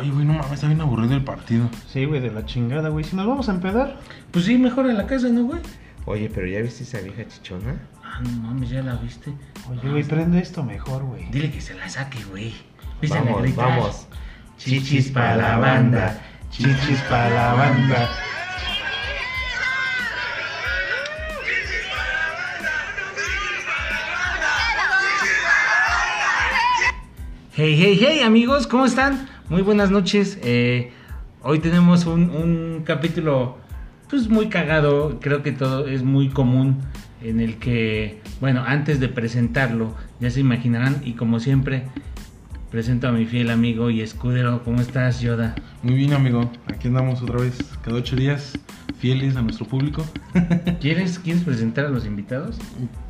Oye, güey, no mames, está bien aburrido el partido. Sí, güey, de la chingada, güey. Si nos vamos a empedar. Pues sí, mejor en la casa, ¿no, güey? Oye, pero ¿ya viste esa vieja chichona? Ah, no mames, ya la viste. Oye, güey, prende esto mejor, güey. Dile que se la saque, güey. Viste a Vamos, gritar. vamos. Chichis pa' la banda. Chichis para la banda. Hey, hey, hey, amigos, ¿cómo están? Muy buenas noches. Eh, hoy tenemos un, un capítulo, pues muy cagado. Creo que todo es muy común. En el que, bueno, antes de presentarlo, ya se imaginarán. Y como siempre, presento a mi fiel amigo y escudero. ¿Cómo estás, Yoda? Muy bien, amigo. Aquí andamos otra vez, cada ocho días, fieles a nuestro público. ¿Quieres, ¿Quieres presentar a los invitados?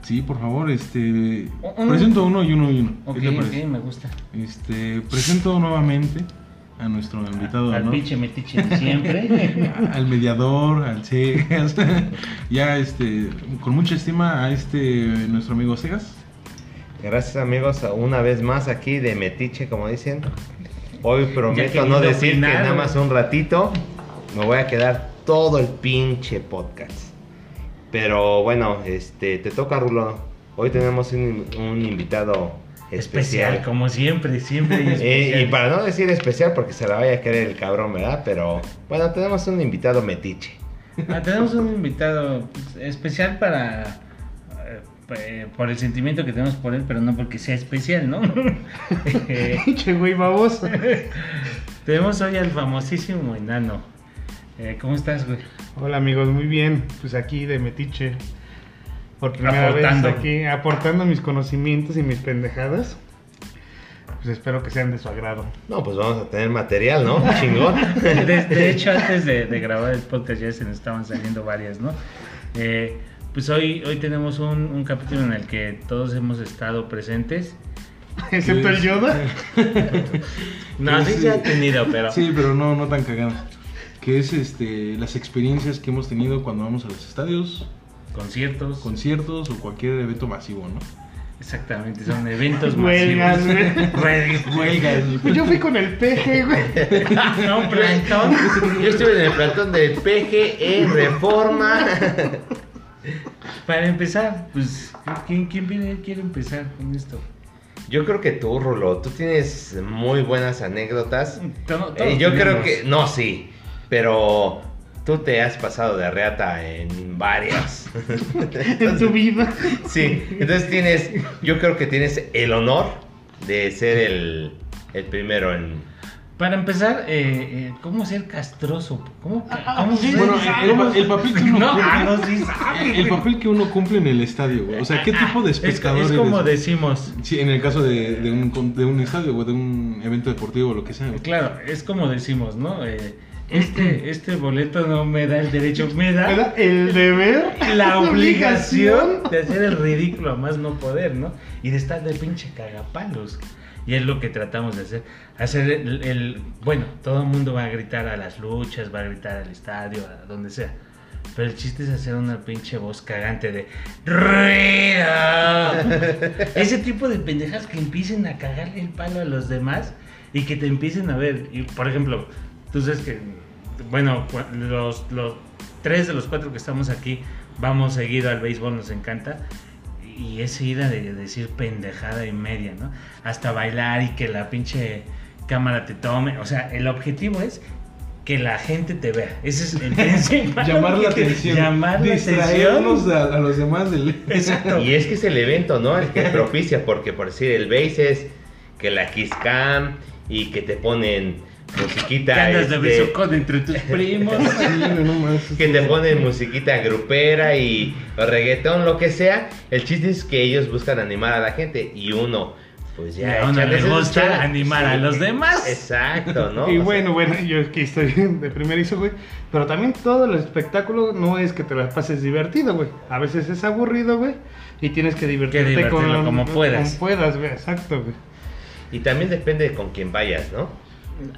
Sí, por favor, este. Presento uno y uno y uno. Ok, ¿Qué te parece? ok, me gusta. Este, presento nuevamente a nuestro invitado, Al ¿no? pinche metiche de siempre. al mediador, al Cegas, ya este, con mucha estima a este nuestro amigo Cegas. Gracias amigos, una vez más aquí de Metiche, como dicen. Hoy prometo no decir opinar, que nada más un ratito. Me voy a quedar todo el pinche podcast. Pero bueno, este, te toca Rulo. Hoy tenemos un, un invitado especial. especial, como siempre, siempre. hay Eh, especial. y para no decir especial porque se la vaya a querer el cabrón, ¿verdad? Pero bueno, tenemos un invitado metiche. Ah, tenemos un invitado especial para. eh, por el sentimiento que tenemos por él, pero no porque sea especial, ¿no? Eh, Pinche güey, baboso. tenemos hoy al famosísimo enano. Eh, ¿Cómo estás, güey? Hola, amigos, muy bien. Pues aquí de Metiche. Por primera Aportando. vez aquí, aportando mis conocimientos y mis pendejadas. Pues espero que sean de su agrado. No, pues vamos a tener material, ¿no? Chingón. De, de hecho, antes de, de grabar el podcast ya se nos estaban saliendo varias, ¿no? Eh, pues hoy, hoy tenemos un, un capítulo en el que todos hemos estado presentes. Excepto el Yoda. No, sí, Sí. se ha tenido, pero. Sí, pero no, no tan cagadas. Que es este, las experiencias que hemos tenido cuando vamos a los estadios, Conciertos. conciertos o cualquier evento masivo, ¿no? Exactamente, son eventos Huelgas, masivos. güey. Huelgas. Huelgas. Pues yo fui con el peje, güey. No, plantón. Yo estuve en el plantón del PGE Reforma. Para empezar, pues, ¿quién, quién viene- quiere empezar con esto? Yo creo que tú, Rulo, tú tienes muy buenas anécdotas. Todos Eh, yo creo que, no, sí, pero tú te has pasado de reata en varias. En tu vida. Sí, entonces tienes, yo creo que tienes el honor de ser el, el primero en... Para empezar, eh, eh, ¿cómo ser castroso? ¿Cómo, Ah, cómo ser- Bueno, el, el- el papel que uno No, cumple, ah, no, sí sabe, el güey. papel que uno cumple en el estadio, güey. O sea, ¿qué tipo de Es, espectador es como eres? decimos. Sí, en el caso de, de un, de un estadio o de un evento deportivo o lo que sea. güey. Claro, es como decimos, ¿no? Eh, este, este boleto no me da el derecho, me da. El deber. la obligación de hacer el ridículo a más no poder, ¿no? Y de estar de pinche cagapalos. Y es lo que tratamos de hacer. Hacer el, el- Bueno, todo el mundo va a gritar a las luchas, va a gritar al estadio, a donde sea. Pero el chiste es hacer una pinche voz cagante de ¡Ruido! Ese tipo de pendejas que empiecen a cagarle el palo a los demás y que te empiecen a ver. Y, por ejemplo, tú sabes que, bueno, los, los tres de los cuatro que estamos aquí vamos seguido al béisbol, nos encanta. Y esa ira de decir pendejada y media, ¿no? Hasta bailar y que la pinche cámara te tome. O sea, el objetivo es que la gente te vea. Ese es el principal. Llamar la atención. Llamar la Distraernos atención. a, a los demás del... Exacto. Y es que es el evento, ¿no? El que propicia, porque por decir, el base es que la Kiss Cam y que te ponen musiquita... Que andas de este, besucón entre tus primos. No que te ponen musiquita grupera y reggaetón, lo que sea. El chiste es que ellos buscan animar a la gente y uno, pues ya. a uno échale le esos gusta animar a los demás. Exacto, ¿no? Y O sea, bueno, bueno, yo aquí estoy de primerizo, güey. Pero también todo el espectáculo no es que te la pases divertido, güey. A veces es aburrido, güey. Y tienes que divertirte con, como puedas. Como puedas, güey. Exacto, güey. Y también depende de con quién vayas, ¿no?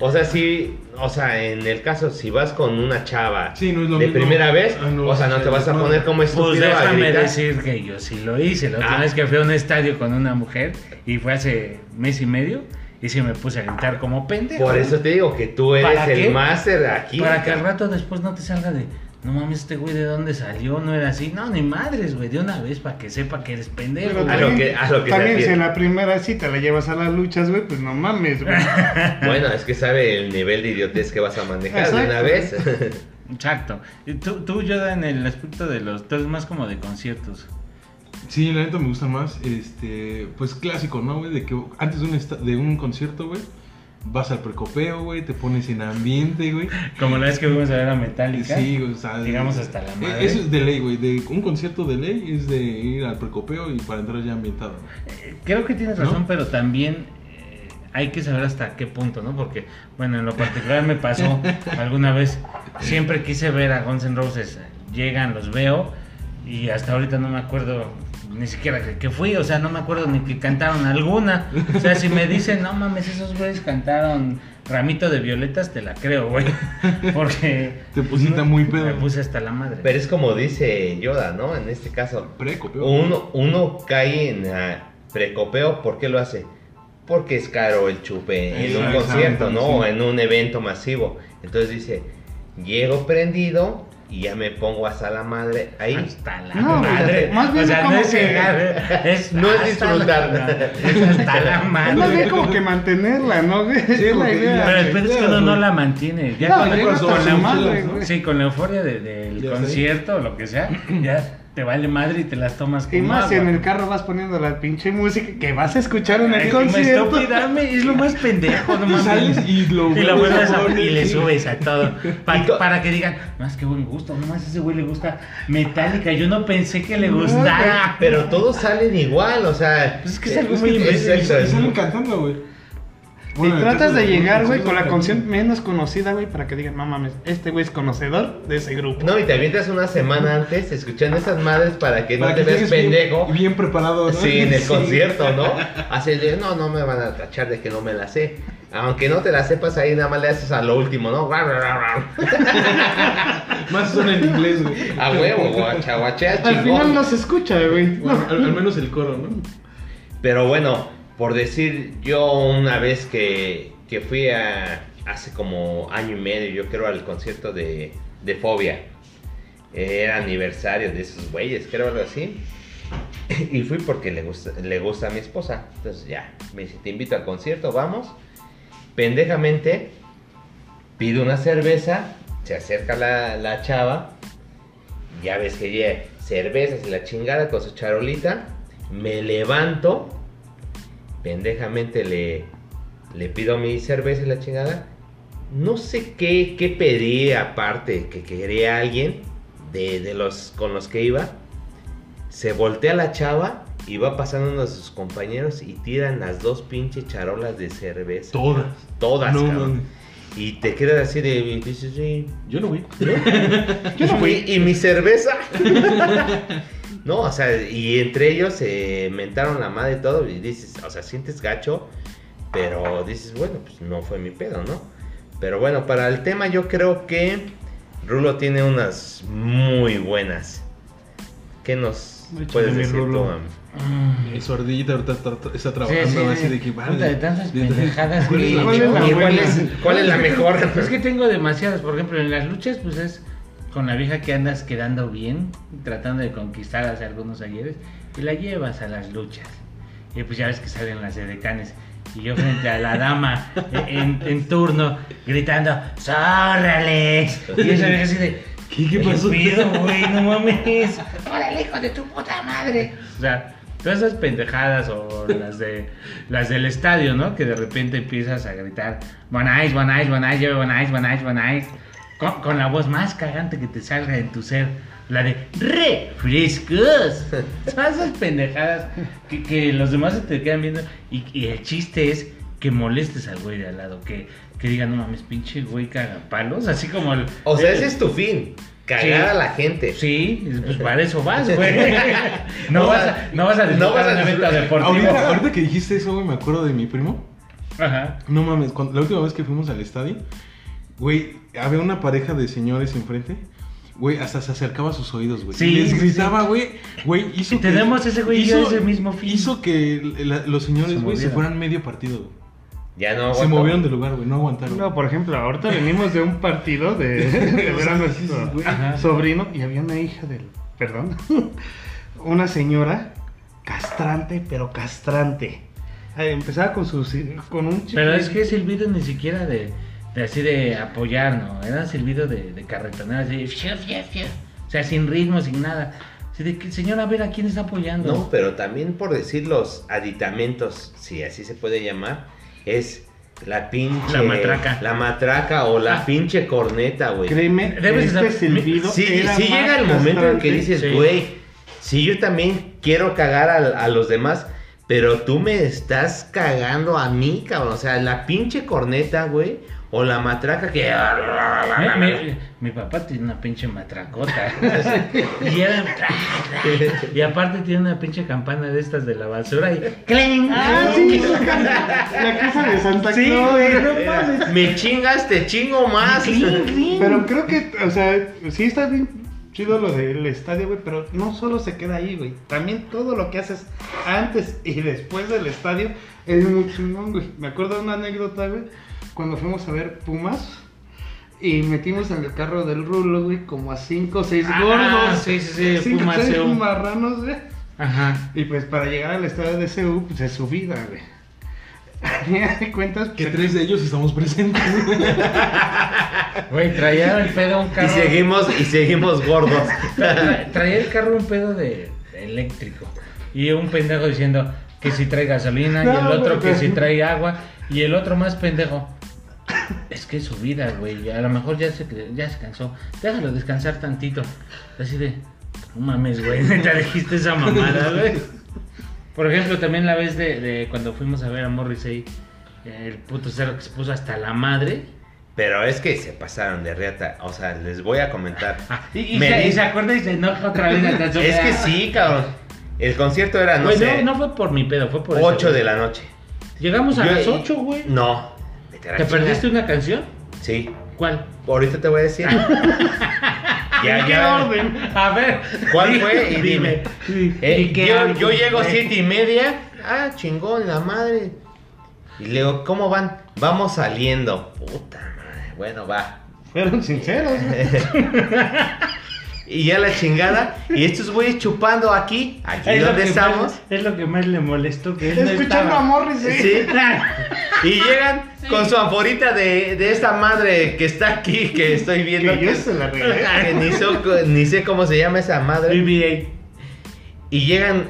O sea, si, o sea, en el caso, si vas con una chava Sí, no es lo de mismo. primera vez, Ah, no, o sea, no sí, te vas a no. poner como Pues estúpido a déjame gritar. decir que yo sí lo hice. La última Ah. vez que fui a un estadio con una mujer y fue hace mes y medio y sí me puse a gritar como pendejo. Por eso te digo que tú eres ¿Para el máster aquí. Para que al rato después no te salga de, no mames, este güey de dónde salió, no era así. No, ni madres, güey, de una vez para que sepa que eres pendejo. Pero A lo también, que- a lo que se también si en la primera cita la llevas a las luchas, güey, pues no mames, güey. Bueno, es que sabe el nivel de idiotez que vas a manejar de una vez. Exacto. Y tú, tú, Yoda, en el aspecto de los, tú eres más como de conciertos. Sí, la neta me gusta más, este, pues clásico, ¿no, güey? De que antes de un, esta- de un concierto, güey, vas al precopeo, güey, te pones en ambiente, güey. Como la vez que fuimos a ver a Metallica. Sí, o sea, Digamos hasta la eh, madre. Eso es de ley, güey. De un concierto de ley es de ir al precopeo y para entrar ya ambientado. Eh, Creo que tienes ¿No? razón, pero también eh, hay que saber hasta qué punto, ¿no? Porque, bueno, en lo particular me pasó alguna vez, siempre quise ver a Guns N' Roses, llegan, los veo, y hasta ahorita no me acuerdo ni siquiera que, que fui, o sea, no me acuerdo ni que cantaron alguna. O sea, si me dicen, no mames, esos güeyes cantaron Ramito de Violetas, te la creo, güey. Porque... Te pusiste muy pedo. Me puse hasta la madre. Pero es como dice Yoda, ¿no? En este caso, Precopeo. uno, uno cae en precopeo, ¿por qué lo hace? Porque es caro el chupe en un concierto, ¿no? sí. O en un evento masivo. Entonces dice, llego prendido y ya me pongo hasta la madre ahí. Hasta la No, madre. más bien o sea, no como es que- llegar, es No es hasta disfrutar. la- es hasta la Es más bien madre. como que mantenerla, ¿no, güey? es la idea. Pero pedo es que uno no la mantiene. Ya No, con, con hasta la madre, madre. Sí, con la euforia de- del Ya sé. concierto o lo que sea, ya te vale madre y te las tomas como Y más si agua. en el carro vas poniendo la pinche música que vas a escuchar en el concierto. estúpida, me- es lo más pendejo, no mames. sales y lo Y vuelves a y le subes a todo. Pa- para que digan, más que buen gusto, nomás a ese güey le gusta Metallica. Yo no pensé que le No, gustara. Pero todos salen igual, o sea... Pues es que es algo muy imbécil. salen cantando, güey. Y Bueno, tratas de llegar, güey, con la canción menos conocida, güey, para que digan, no mames, este güey es conocedor de ese grupo. No, y te avientas una semana antes escuchando esas madres para que no te veas llegues bien- pendejo. Bien, preparado, ¿no? Sí, en el Sí. concierto, ¿no? Así de, no, no me van a tachar de que no me la sé. Aunque no te la sepas ahí, nada más le haces a lo último, ¿no? Más son en inglés, güey. A huevo, guachaguachea, Al final no se escucha, güey. Bueno, al, al menos el coro, ¿no? Pero bueno, por decir, yo una vez que, que fui a, hace como año y medio, yo creo, al concierto de, de Fobia. Era aniversario de esos güeyes, creo algo así. Y fui porque le gusta, le gusta a mi esposa. Entonces ya, me dice, te invito al concierto, vamos. Pendejamente, pido una cerveza, se acerca la, la chava, ya ves que lleva cervezas y la chingada con su charolita. Me levanto, pendejamente le, le pido mi cerveza y la chingada. No sé qué, qué pedí aparte que quería alguien de, de los con los que iba. Se voltea la chava y va pasando uno de sus compañeros y tiran las dos pinches charolas de cerveza. Todas. Todas, No, cabrón. Y te quedas así de. y dices, sí, Yo no vi. yo no fui. ¿Y mi cerveza? no, o sea, y entre ellos se mentaron la madre y todo. Y dices, o sea, sientes gacho. Pero dices, bueno, pues no fue mi pedo, ¿no? Pero bueno, para el tema yo creo que Rulo tiene unas muy buenas. ¿Qué nos Échale, puedes decir tú, Rulo. Mm. Su ardillita ahorita está, trabajando sí, así sí. de que Puta, de tantas pendejadas ¿Cuál es la- ¿Cuál es la cuál es la mejor? Es que tengo demasiadas, por ejemplo, en las luchas, pues es con la vieja que andas quedando bien, tratando de conquistar hace algunos ayeres, y la llevas a las luchas. Y pues ya ves que salen las edecanes. Y yo frente a la dama en, en turno, gritando, ¡Sórrales! Y esa vieja así de, ¿Qué, qué pasó? pido, güey? No mames. ¡Órale, hijo de tu puta madre! O sea, todas esas pendejadas o las de las del estadio, ¿no? Que de repente empiezas a gritar One Ice, One Ice, One Ice, Ice. Con, con la voz más cagante que te salga en tu ser. La de refrescos. Todas esas pendejadas que, que los demás se te quedan viendo. Y, y el chiste es que molestes al güey de al lado. Que, que digan, no mames, pinche güey cagapalos. Así como el. O sea, el- ese es tu fin. Cagar Sí. a la gente. Sí, pues para eso vas, güey. No, O vas sea, a, no vas a no vas a un evento deportivo. Ahorita, ahorita que dijiste eso, güey, me acuerdo de mi primo. Ajá. No mames, cuando- la última vez que fuimos al estadio, güey, había una pareja de señores enfrente. Güey, hasta se acercaba a sus oídos, güey. Sí, y les sí, gritaba, güey. Güey, hizo Y tenemos ese güey y yo ese mismo fin. Hizo que la- los señores, Se güey, se fueran medio partido, güey. Ya no Se aguantó. movieron de lugar, güey, no aguantaron. No, por ejemplo, ahorita venimos de un partido de, de ver a nuestro Ajá. sobrino y había una hija del. Perdón. Una señora castrante, pero castrante. Empezaba con sus. con un Pero chicle- es que silbido ni siquiera de así de apoyar, ¿no? Era silbido de, de carretonera, así, fiu, fiu, fiu. o sea, sin ritmo, sin nada. Así de que, señora, a ver, ¿a quién está apoyando? No, pero también por decir los aditamentos, si así se puede llamar, es la pinche. La matraca. La matraca o la Ah. pinche corneta, güey. Créeme, Debes de este silbido. Sí, llega el momento en que dices, Sí. güey, si yo también quiero cagar a, a los demás, pero tú me estás cagando a mí, cabrón. O sea, la pinche corneta, güey, o la matraca que... Mi, mi- mi papá tiene una pinche matracota. y, era- y aparte tiene una pinche campana de estas de la basura y. ¡Cling! Ah, sí, la casa de Santa Sí, Claus. no mames. Me chingas, te chingo más. Cling, cling. Pero creo que, o sea, sí está bien chido lo del estadio, güey, pero no solo se queda ahí, güey. También todo lo que haces antes y después del estadio es muy chingón, güey. Me acuerdo de una anécdota, güey, cuando fuimos a ver Pumas y metimos en el carro del Rulo, güey, como a cinco o seis Ah, gordos. sí, sí, sí, Cinco, Pumas seis CU. marranos, güey. Ajá. Y pues para llegar al estadio de CU, pues es subida, güey. Ya te cuentas Que pues, tres de ellos estamos presentes. Güey, traía el pedo un Y carro. seguimos, y seguimos gordos. Tra- traía el carro un pedo de, de eléctrico. Y un pendejo diciendo que si trae gasolina, y el otro güey. que si trae agua, y el otro más pendejo. Es que es su vida, güey. A lo mejor ya se, ya se cansó. Déjalo descansar tantito. Así de. No mames, güey. Neta dijiste esa mamada, güey. Por ejemplo, también la vez de, de cuando fuimos a ver a Morrissey, el puto cerro que se puso hasta la madre. Pero es que se pasaron de reata. O sea, les voy a comentar. Y, y Me se, di- y se acuerda y se enoja otra vez. Es que sí, cabrón. El concierto era, no sé, no, no fue por mi pedo, fue por eso, 8 güey. de la noche. Llegamos a Yo- las 8, güey. No. A ¿Te chingada. perdiste una canción? Sí. ¿Cuál? Ahorita te voy a decir. ya, ¿En qué ya. orden? A ver. ¿Cuál fue? Y dime. Eh, ¿Y qué yo, yo llego güey? siete y media. Ah, chingón, la madre. Y le digo, ¿cómo van? Vamos saliendo. Puta madre. Bueno, va. Fueron sinceros. Y ya la chingada. Y estos güeyes chupando aquí. Aquí Es donde estamos. más- es lo que más le molestó que él no Escuchando estaba. a Morrissey. Sí. Y llegan con su anforita de, de esta madre que está aquí, que estoy viendo. Que yo que- se la regalé. que ni, so- ni sé cómo se llama esa madre. BBA. Y llegan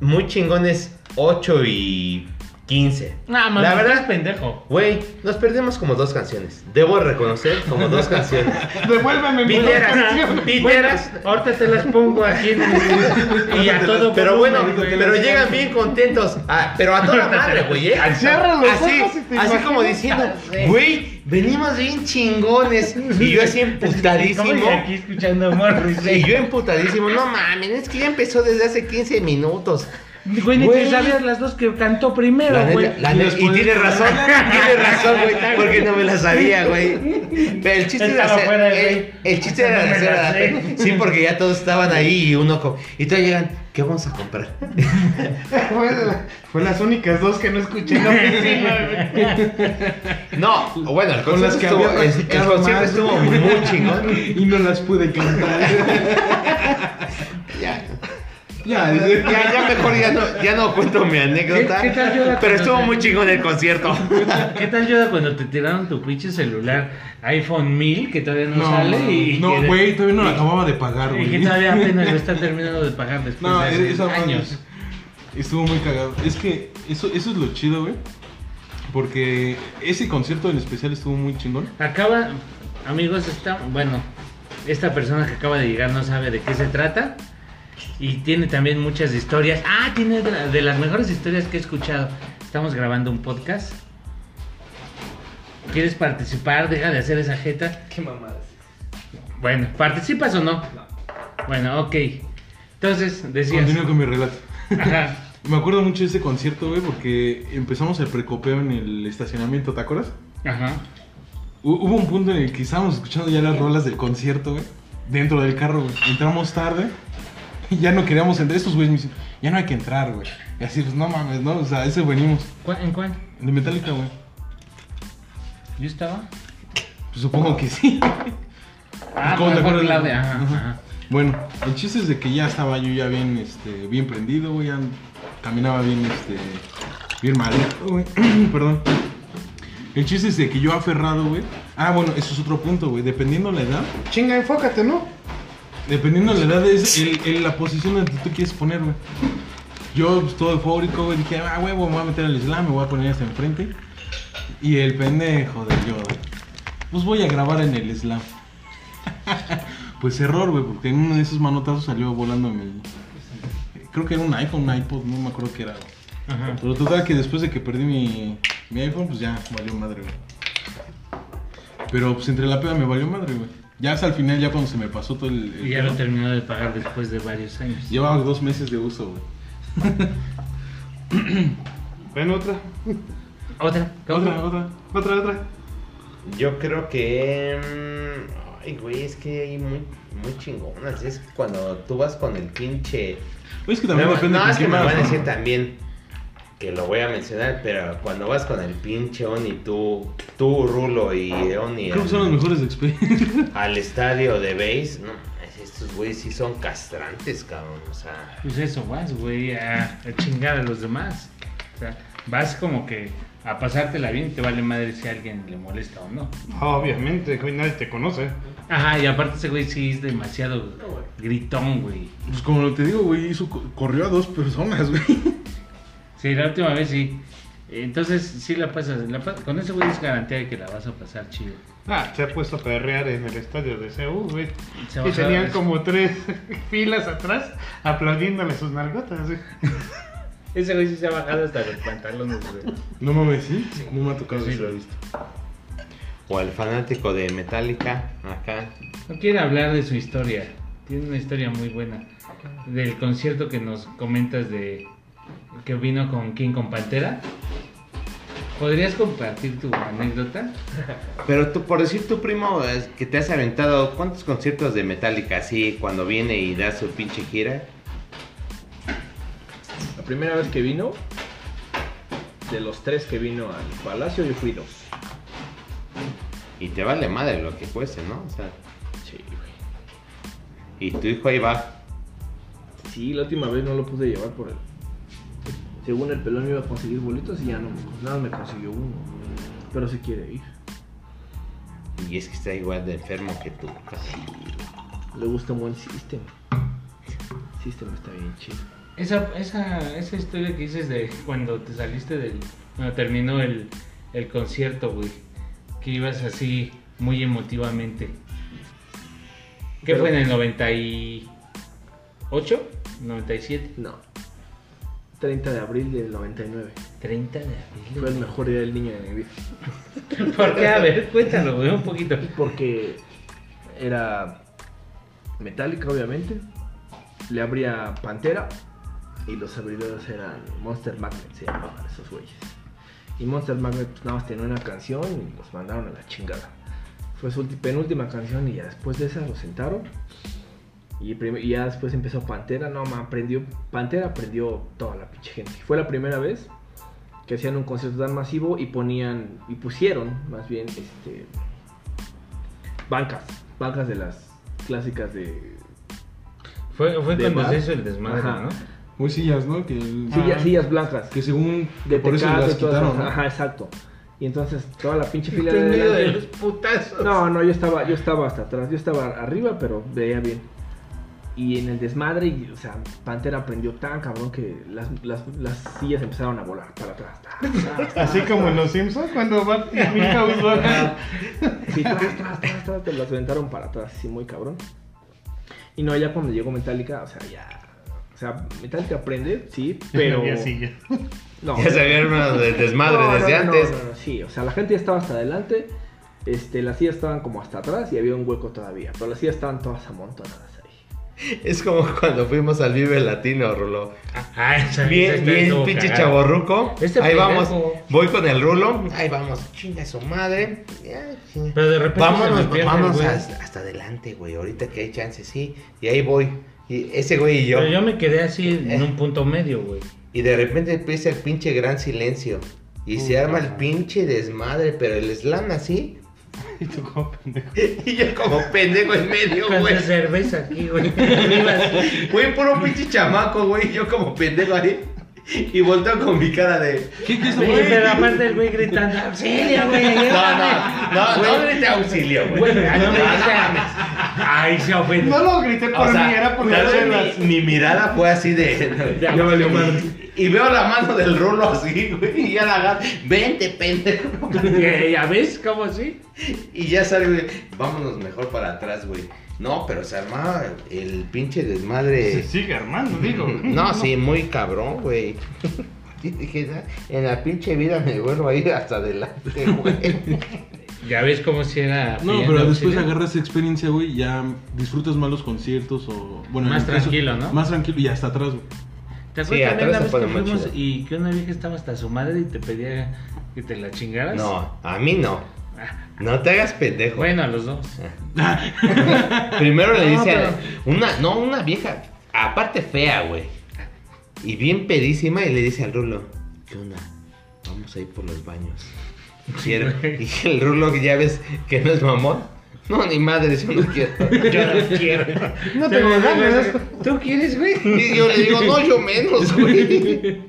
muy chingones 8 y 15. No, mames, La es verdad, pendejo. güey, nos perdimos como dos canciones. Debo reconocer como dos canciones. Devuélveme mi Piteras, canción. piteras. Ahorita te las pongo aquí en el- y a todo Pero volumen, bueno, güey. pero llegan bien contentos. Ah, pero a toda madre, güey. ¿eh? Cierra los Así, ojos y te así como diciendo, güey, venimos bien chingones. Y yo así emputadísimo. Aquí escuchando. Y yo emputadísimo, no mames, es que ya empezó desde hace 15 minutos. Güey, ni te sabías las dos que cantó primero, La güey. y tiene razón, tiene razón, güey, porque no me la sabía, güey. Pero el chiste era hacer, el, chiste era No hacer la a- sé. Sí, porque ya todos estaban ahí y uno co- y todos llegan, ¿qué vamos a comprar? Fue, la- fue las únicas dos que no escuché en la oficina, güey. No, bueno, el Con las concierto que estuvo, el, el concierto estuvo muy chingón. y no las pude cantar. Ya, ya, ya, ya mejor ya no, ya no cuento mi anécdota. ¿Qué- qué tal, Yoda, pero estuvo te- muy chingón el concierto. ¿Qué tal, Yoda, cuando te tiraron tu pinche celular iPhone 1000 que todavía no, No, sale? y no, que- güey, todavía no la acababa de pagar, Y que güey. todavía apenas lo están terminando de pagar después No, de hace años. Estuvo muy cagado. Es que eso, eso es lo chido, güey. Porque ese concierto en especial estuvo muy chingón. Acaba, amigos, está, bueno, esta persona que acaba de llegar no sabe de qué se trata. Y tiene también muchas historias. Ah, tiene de, la- de las mejores historias que he escuchado. Estamos grabando un podcast. ¿Quieres participar? Deja de hacer esa jeta. Qué mamadas. Bueno, ¿participas o no? Bueno, ok. Entonces, decías. Continúo con mi relato. Ajá. Me acuerdo mucho de ese concierto, güey, porque empezamos el precopeo en el estacionamiento, ¿te acuerdas? Ajá. Hu- Hubo un punto en el que estábamos escuchando ya las rolas del concierto, güey. Dentro del carro, güey. Entramos tarde. Y ya no queríamos entrar. Estos güeyes me dicen, ya no hay que entrar, güey. Y así, pues no mames, ¿no? O sea, a ese venimos. ¿Cuál- ¿En cuál? De Metallica, güey. ¿Yo estaba? Pues supongo que sí. Ah, ¿Cómo te acuerdas? Claudia, ajá, Ajá. ajá. Bueno, el chiste es de que ya estaba yo ya bien, este, bien prendido, güey, ya caminaba bien, este, bien mal, güey, perdón. El chiste es de que yo aferrado, güey. Ah, bueno, eso es otro punto, güey. Dependiendo la edad, Chinga, enfócate, ¿no? Dependiendo la edad es el, el- la posición donde tú quieres poner, güey. Yo pues, todo eufórico, güey, dije, ah, huevo, me voy a meter al islam, me voy a poner hasta enfrente. Y el pendejo de yo, güey, pues voy a grabar en el islam. pues error, güey, porque en uno de esos manotazos salió volando mi... Creo que era un iPhone, un iPod, no me acuerdo qué era, güey. Ajá. Pero total que después de que perdí mi, mi iPhone, pues ya valió madre, güey. Pero pues entre la peda me valió madre, güey. Ya hasta el final, ya cuando se me pasó todo el... el Y ya lo he terminado de pagar después de varios años. Llevaba dos meses de uso, güey. Ven otra. ¿Otra? Otra, otra. Otra, otra. Yo creo que. mm, Ay, güey, es que hay muy, muy chingonas. Es cuando tú vas con el pinche. Es que también no, depende no, es que me van a decir también que lo voy a mencionar, pero cuando vas con el pinche Oni, tú, tú Rulo y Oni Creo que son los mejores experiencias. al estadio de base, no, estos güeyes sí son castrantes, cabrón. O sea, Pues eso vas, güey, a, a chingar a los demás. O sea, vas como que a pasártela bien, te vale madre si a alguien le molesta o no. Obviamente, güey, nadie te conoce. Ajá, y aparte ese güey sí es demasiado gritón, güey. Pues como te digo, güey, hizo, corrió a dos personas, güey. Sí, la última vez sí. Entonces sí la pasas, la con ese güey es garantía de que la vas a pasar chido. Ah, se ha puesto a perrear en el estadio de CU, güey. Se Y tenían eso. como tres filas atrás aplaudiéndole sus nalgotas, güey. Ese güey sí se ha bajado hasta los pantalones, güey. No mames, ¿sí? No me ha tocado Sí, eso. lo he visto. o el fanático de Metallica, acá. No quiere hablar de su historia. Tiene una historia muy buena. Del concierto que nos comentas de que vino con King con Pantera. ¿Podrías compartir tu anécdota? Pero tú, por decir tu primo, es que te has aventado, ¿cuántos conciertos de Metallica así cuando viene y da su pinche gira? La primera vez que vino, de los tres que vino al palacio, yo fui dos. Y te vale madre lo que cueste, ¿no? O sea, Sí, güey. y tu hijo ahí va. Sí, la última vez no lo pude llevar por el. Según el pelón iba a conseguir boletos y ya no me, nada me consiguió uno. Pero sí quiere ir. Y es que está igual de enfermo que tú. Le gusta un buen System. System está bien chido. Esa, esa, esa historia que dices de cuando te saliste del... Cuando terminó el, el concierto, güey. Que ibas así muy emotivamente. ¿Qué Pero- fue en el 98? ¿97? No. 30 de abril del 99. 30 de abril. Fue el mejor día del niño de mi vida. ¿Por qué? A ver, cuéntalo, un poquito. Porque era Metallica, obviamente. Le abría Pantera. Y los abridores eran Monster Magnet, se llamaban esos güeyes. Y Monster Magnet pues, nada más tenía una canción y los mandaron a la chingada. Fue su penúltima canción y ya después de esa lo sentaron. Y, ya después empezó Pantera. No, man, aprendió. Pantera aprendió toda la pinche gente. Fue la primera vez que hacían un concierto tan masivo y ponían. Y pusieron, más bien, este. Bancas. Bancas de las clásicas de. Fue, fue De cuando bar. se hizo el desmadre, Ajá. ¿no? Muy sillas, ¿no? Que, el- Sillas, Ah. sillas blancas. que según... de por eso las y todas quitaron. Ajá, exacto. Y entonces toda la pinche fila de de adelante- los putazos. No, no, yo estaba, yo estaba hasta atrás, yo estaba arriba, pero veía bien. Y en el desmadre, y, o sea, Pantera aprendió tan cabrón que las, las, las sillas empezaron a volar para atrás. Así como en Los Simpsons cuando va mi house baja. Sí, tras, tras, tras, tras, te las aventaron para atrás, sí, muy cabrón. Y no, ya cuando llegó Metallica, o sea, ya. O sea, Metallica aprende, sí, pero. Silla. No, Ya se había armado de desmadre No, desde no, antes. no, no, sí, o sea, la gente ya estaba hasta adelante, este, las sillas estaban como hasta atrás y había un hueco todavía, pero las sillas estaban todas amontonadas. Es como cuando fuimos al Vive Latino, Rulo. Ah, Bien, bien, pinche chaborruco. Este ahí vamos. Voy con el Rulo. Ahí vamos. Chinga su madre. Pero de repente Vámonos, pierde, vámonos güey. hasta, hasta adelante, güey. Ahorita que hay chance, sí. Y ahí voy. Y ese güey y yo. Pero yo me quedé así en Eh. un punto medio, güey. Y de repente empieza el pinche gran silencio. Y se arma el pinche desmadre, pero el slam así. Y tú como pendejo. Y yo como pendejo en medio, Con güey. su cerveza aquí, güey. Ibas- Güey, puro pinche chamaco, güey. Yo como pendejo ahí. Y volteo con mi cara de. ¿Qué, es Güey, pero aparte el güey gritando, auxilio, güey. No, no, no, no grité auxilio, güey. Ay, se ofende. No lo grité por O sea, mí, era por mi, mi mirada fue así de. Ya valió madre. Y veo la mano del rulo así, güey. Y ya la agarro. Vente, pendejo. Ya ya ves cómo así. Y ya sale, güey. Vámonos mejor para atrás, güey. No, pero se armaba el pinche desmadre. Se sigue armando, digo. No, sí, muy cabrón, güey. "Ah, en la pinche vida me vuelvo a ir hasta adelante, güey. Ya ves cómo si era. No, pero después agarras experiencia, güey, y ya disfrutas más los conciertos o... Bueno, Más caso, tranquilo, ¿no? Más tranquilo y hasta atrás, güey. ¿Te Sí, acuerdas también atrás una se vez que fuimos chido. y que una vieja estaba hasta su madre y te pedía que te la chingaras? No, a mí no. Ah, No te hagas pendejo. Bueno, a los dos. Primero le No, dice a pero- una, no, una vieja, aparte fea, güey. Y bien pedísima y le dice al Rulo, ¿qué onda? Vamos a ir por los baños. Y el, y el Rulo que ya ves que no es mamón. No, ni madre, yo no quiero. Yo no quiero. No tengo ganas. ¿Tú quieres, güey? Y yo le digo, no, yo menos, güey.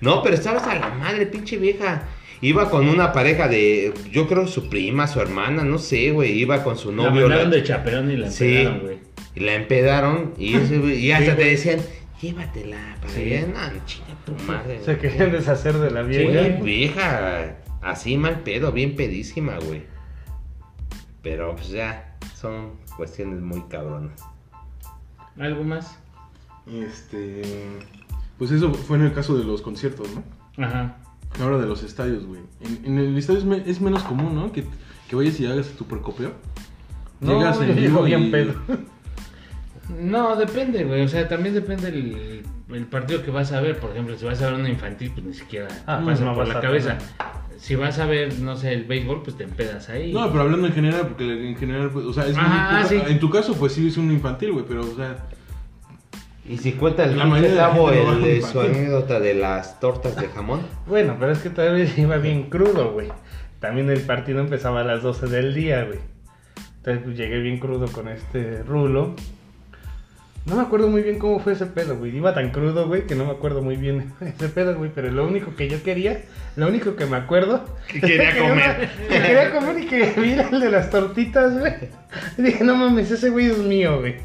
No, pero estabas a la madre, pinche vieja. Iba con una pareja de, yo creo su prima, su hermana, no sé, güey. Iba con su La novio. mandaron la- de chaperón y la Sí. empezaron, güey. Y la empedaron y, ese güey- y hasta Sí, te decían, llévatela para Sí. allá. No, chinga tu madre. Se querían deshacer de la Sí, vieja. vieja, así mal pedo, bien pedísima, güey. Pero pues ya, son cuestiones muy cabronas. ¿Algo más? Este... Pues eso fue en el caso de los conciertos, ¿no? Ajá. Ahora de los estadios, güey. En, en el estadio es, me- es menos común, ¿no? Que, que vayas y hagas tu precopeo. No, Llegas en vivo bien y- pedo. No, depende, güey. O sea, también depende el, el partido que vas a ver. Por ejemplo, si vas a ver una infantil, pues ni siquiera Ah, pasa no por la a cabeza. tener. Si vas a ver, no sé, el béisbol, pues te empedas ahí. No, pero hablando en general, porque en general, pues, o sea, es muy Ajá, poca- sí. en tu caso, pues sí es un infantil, güey, pero, o sea, Y si cuenta el La pinche mayoría de la Tavo gente no el de su anécdota de las tortas de jamón. Bueno, pero es que todavía iba bien crudo, güey. También el partido empezaba a las 12 del día, güey. Entonces pues, llegué bien crudo con este rulo. No me acuerdo muy bien cómo fue ese pedo, güey. Iba tan crudo, güey, que no me acuerdo muy bien ese pedo, güey. Pero lo único que yo quería, lo único que me acuerdo... Que quería que comer. una- que quería comer y que vi el de las tortitas, güey. Y dije, no mames, ese güey es mío, güey.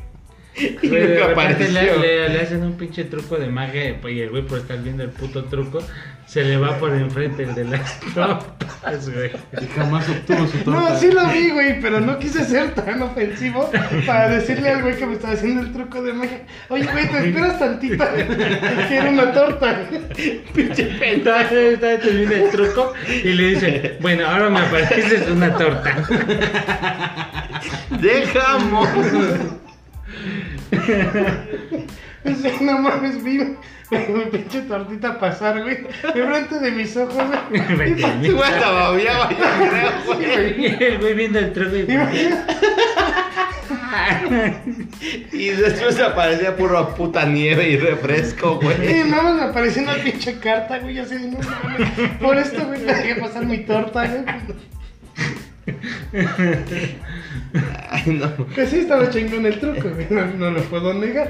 Y de nunca le, apareció. le- le hacen un pinche truco de magia y el güey por estar viendo el puto truco se le va por enfrente el de las tortas, güey. y jamás obtuvo su torta. No, sí lo vi, güey, pero no quise ser tan ofensivo para decirle al güey que me estaba haciendo el truco de magia. Oye, güey, te esperas tantito. Quiero una torta. Pinche pendejo. Está termina el truco y le dice, bueno, ahora me apareces una torta. Dejamos. Sí, no mames, vi mi pinche tortita pasar, güey. Enfrente de mis ojos, güey. Hasta yo creo, güey. Y el güey viendo el truco y Y después aparecía puro puta nieve y refresco, Y güey. nada más me apareció una pinche carta, güey. Así de no mames. Por esto, güey, te dejé pasar mi torta, güey. Ay, no. Que sí estaba chingón el truco. No, no lo puedo negar.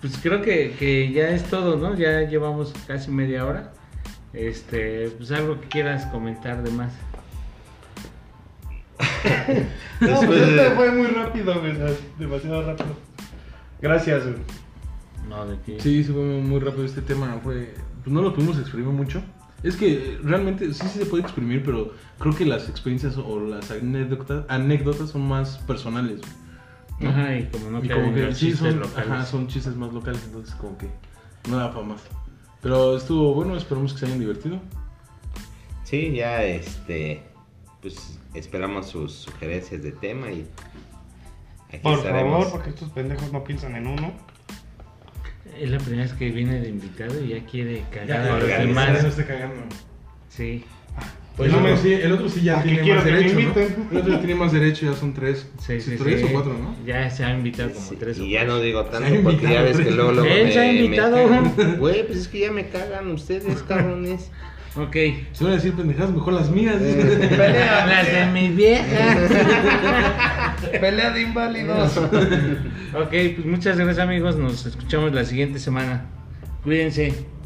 Pues creo que, que ya es todo, ¿no? Ya llevamos casi media hora. Este, pues algo que quieras comentar de más. No, pues este fue muy rápido, güey. Demasiado rápido. Gracias, güey. No, de que... Sí, sí fue muy rápido este tema, fue... Pues no lo pudimos exprimir mucho. Es que realmente sí, sí se puede exprimir, pero creo que las experiencias o las anécdotas, anécdotas son más personales. Ajá, y como no y como que sí son, locales. ajá, son chistes más locales, entonces como que no da para más. Pero estuvo bueno, esperamos que se hayan divertido. Sí, ya este. Pues esperamos sus sugerencias de tema y. Aquí Por estaremos. favor, porque estos pendejos no piensan en uno. Es la primera vez que viene de invitado y ya quiere cagar Ya, a los demás. cagando. Sí. Pues el, otro sí, el otro sí ya ¿A qué tiene más derecho, ¿no? El otro ya tiene más derecho, ya son tres. Sí, sí, tres sí. o cuatro, ¿no? Ya se ha invitado como tres o Y ya no digo tanto porque ya ves que luego, luego Él me, se ha invitado. Güey, pues es que ya me cagan ustedes, cabrones. Ok. Se van a decir pendejadas, mejor las mías. Las de mi vieja. Pelea de inválidos. ok, pues muchas gracias amigos. Nos escuchamos la siguiente semana. Cuídense.